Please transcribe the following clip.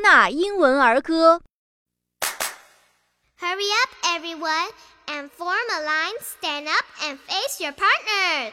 纳英文儿歌》。Hurry up, everyone, and form a line, stand up, and face your partner.